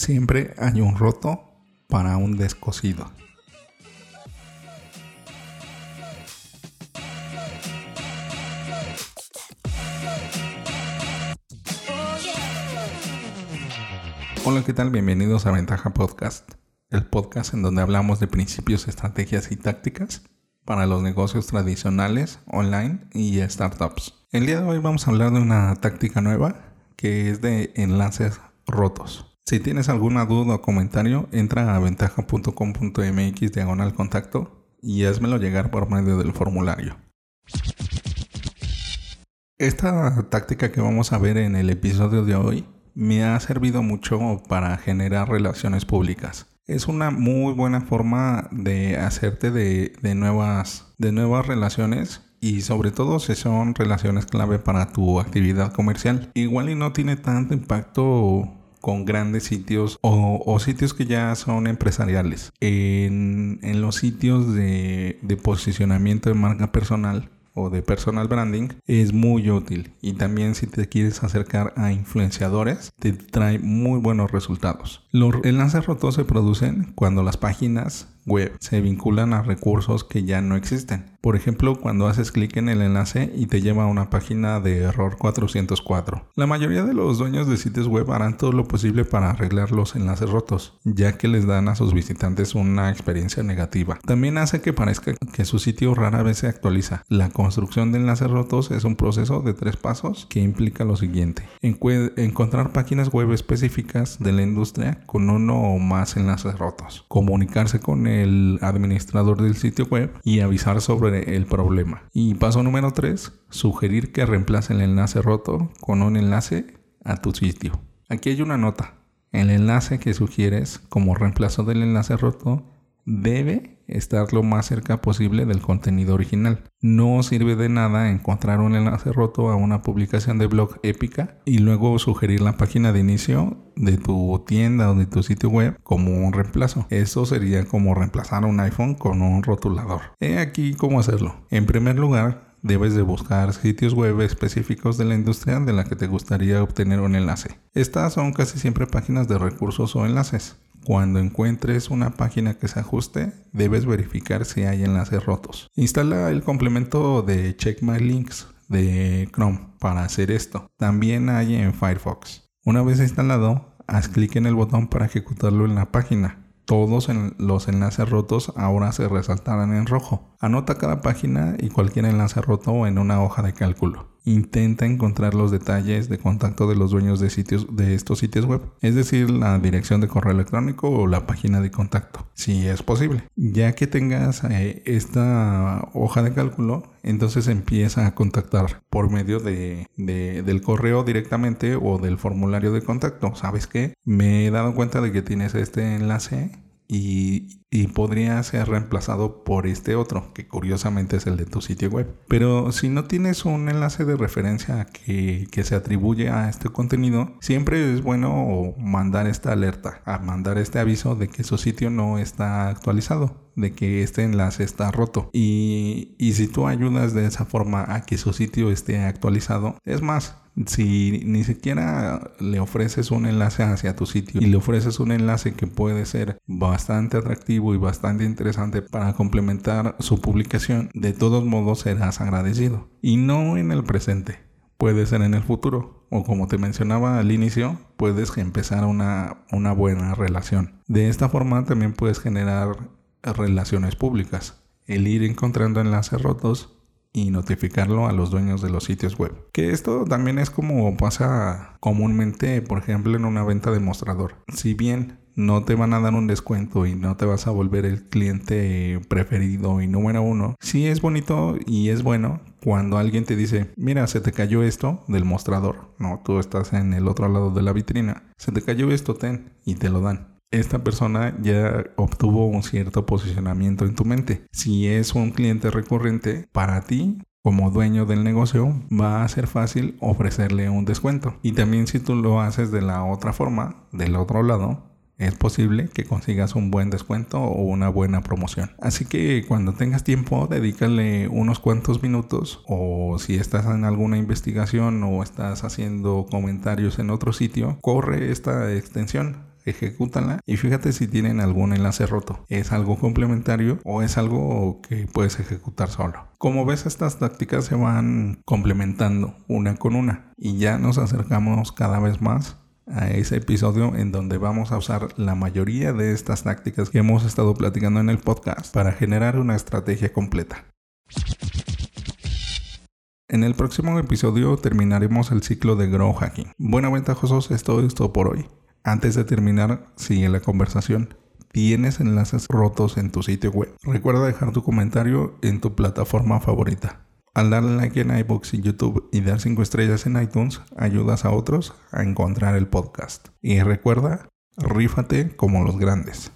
Siempre hay un roto para un descosido. Hola, ¿qué tal? Bienvenidos a Ventaja Podcast, el podcast en donde hablamos de principios, estrategias y tácticas para los negocios tradicionales, online y startups. El día de hoy vamos a hablar de una táctica nueva que es de enlaces rotos. Si tienes alguna duda o comentario, entra a ventaja.com.mx diagonal contacto y házmelo llegar por medio del formulario. Esta táctica que vamos a ver en el episodio de hoy me ha servido mucho para generar relaciones públicas. Es una muy buena forma de hacerte de, nuevas, de nuevas relaciones y sobre todo si son relaciones clave para tu actividad comercial. Igual y no tiene tanto impacto con grandes sitios o, sitios que ya son empresariales. En, los sitios de, de posicionamiento de marca personal o de personal branding es muy útil y también si te quieres acercar a influenciadores te trae muy buenos resultados. Los enlaces rotos se producen cuando las páginas web se vinculan a recursos que ya no existen. Por ejemplo, cuando haces clic en el enlace y te lleva a una página de error 404. La mayoría de los dueños de sitios web harán todo lo posible para arreglar los enlaces rotos, ya que les dan a sus visitantes una experiencia negativa. También hace que parezca que su sitio rara vez se actualiza. La construcción de enlaces rotos es un proceso de tres pasos que implica lo siguiente. encontrar páginas web específicas de la industria con uno o más enlaces rotos. Comunicarse con el administrador del sitio web y avisar sobre el problema. Y paso número 3, sugerir que reemplace el enlace roto con un enlace a tu sitio. Aquí hay una nota. El enlace que sugieres como reemplazo del enlace roto debe estar lo más cerca posible del contenido original. No sirve de nada encontrar un enlace roto a una publicación de blog épica y luego sugerir la página de inicio de tu tienda o de tu sitio web como un reemplazo. Eso sería como reemplazar un iPhone con un rotulador. He aquí cómo hacerlo. En primer lugar, debes de buscar sitios web específicos de la industria de la que te gustaría obtener un enlace. Estas son casi siempre páginas de recursos o enlaces. Cuando encuentres una página que se ajuste, debes verificar si hay enlaces rotos. Instala el complemento de Check My Links de Chrome para hacer esto. También hay en Firefox. Una vez instalado, haz clic en el botón para ejecutarlo en la página todos los enlaces rotos ahora se resaltarán en rojo. Anota cada página y cualquier enlace roto en una hoja de cálculo. Intenta encontrar los detalles de contacto de los dueños de sitios de estos sitios web, es decir, la dirección de correo electrónico o la página de contacto, si es posible. Ya que tengas eh, esta hoja de cálculo, entonces empieza a contactar por medio de, del correo directamente o del formulario de contacto. ¿Sabes qué? Me he dado cuenta de que tienes este enlace y, podría ser reemplazado por este otro, que curiosamente es el de tu sitio web. Pero si no tienes un enlace de referencia que, se atribuye a este contenido, siempre es bueno mandar esta alerta, a mandar este aviso de que su sitio no está actualizado de que este enlace está roto. Y, y, si tú ayudas de esa forma a que su sitio esté actualizado, es más, si ni siquiera le ofreces un enlace hacia tu sitio y le ofreces un enlace que puede ser bastante atractivo y bastante interesante para complementar su publicación, de todos modos serás agradecido. Y no en el presente, puede ser en el futuro. O como te mencionaba al inicio, puedes empezar una, una buena relación. De esta forma también puedes generar relaciones públicas. El ir encontrando enlaces rotos y notificarlo a los dueños de los sitios web. Que esto también es como pasa comúnmente, por ejemplo, en una venta de mostrador. Si bien no te van a dar un descuento y no te vas a volver el cliente preferido y número uno, sí es bonito y es bueno cuando alguien te dice, mira, se te cayó esto del mostrador, no, tú estás en el otro lado de la vitrina, se te cayó esto, ten, y te lo dan esta persona ya obtuvo un cierto posicionamiento en tu mente. Si es un cliente recurrente para ti, como dueño del negocio, va a ser fácil ofrecerle un descuento. Y también si tú lo haces de la otra forma, del otro lado, es posible que consigas un buen descuento o una buena promoción. Así que cuando tengas tiempo, dedícale unos cuantos minutos o si estás en alguna investigación o estás haciendo comentarios en otro sitio, corre esta extensión ejecútala y fíjate si tienen algún enlace roto. ¿Es algo complementario o es algo que puedes ejecutar solo? Como ves, estas tácticas se van complementando una con una y ya nos acercamos cada vez más a ese episodio en donde vamos a usar la mayoría de estas tácticas que hemos estado platicando en el podcast para generar una estrategia completa. En el próximo episodio terminaremos el ciclo de Grow Hacking. Bueno, ventajosos, esto es todo por hoy. Antes de terminar, sigue la conversación. ¿Tienes enlaces rotos en tu sitio web? Recuerda dejar tu comentario en tu plataforma favorita. Al darle like en iBooks y YouTube y dar 5 estrellas en iTunes, ayudas a otros a encontrar el podcast. Y recuerda, rífate como los grandes.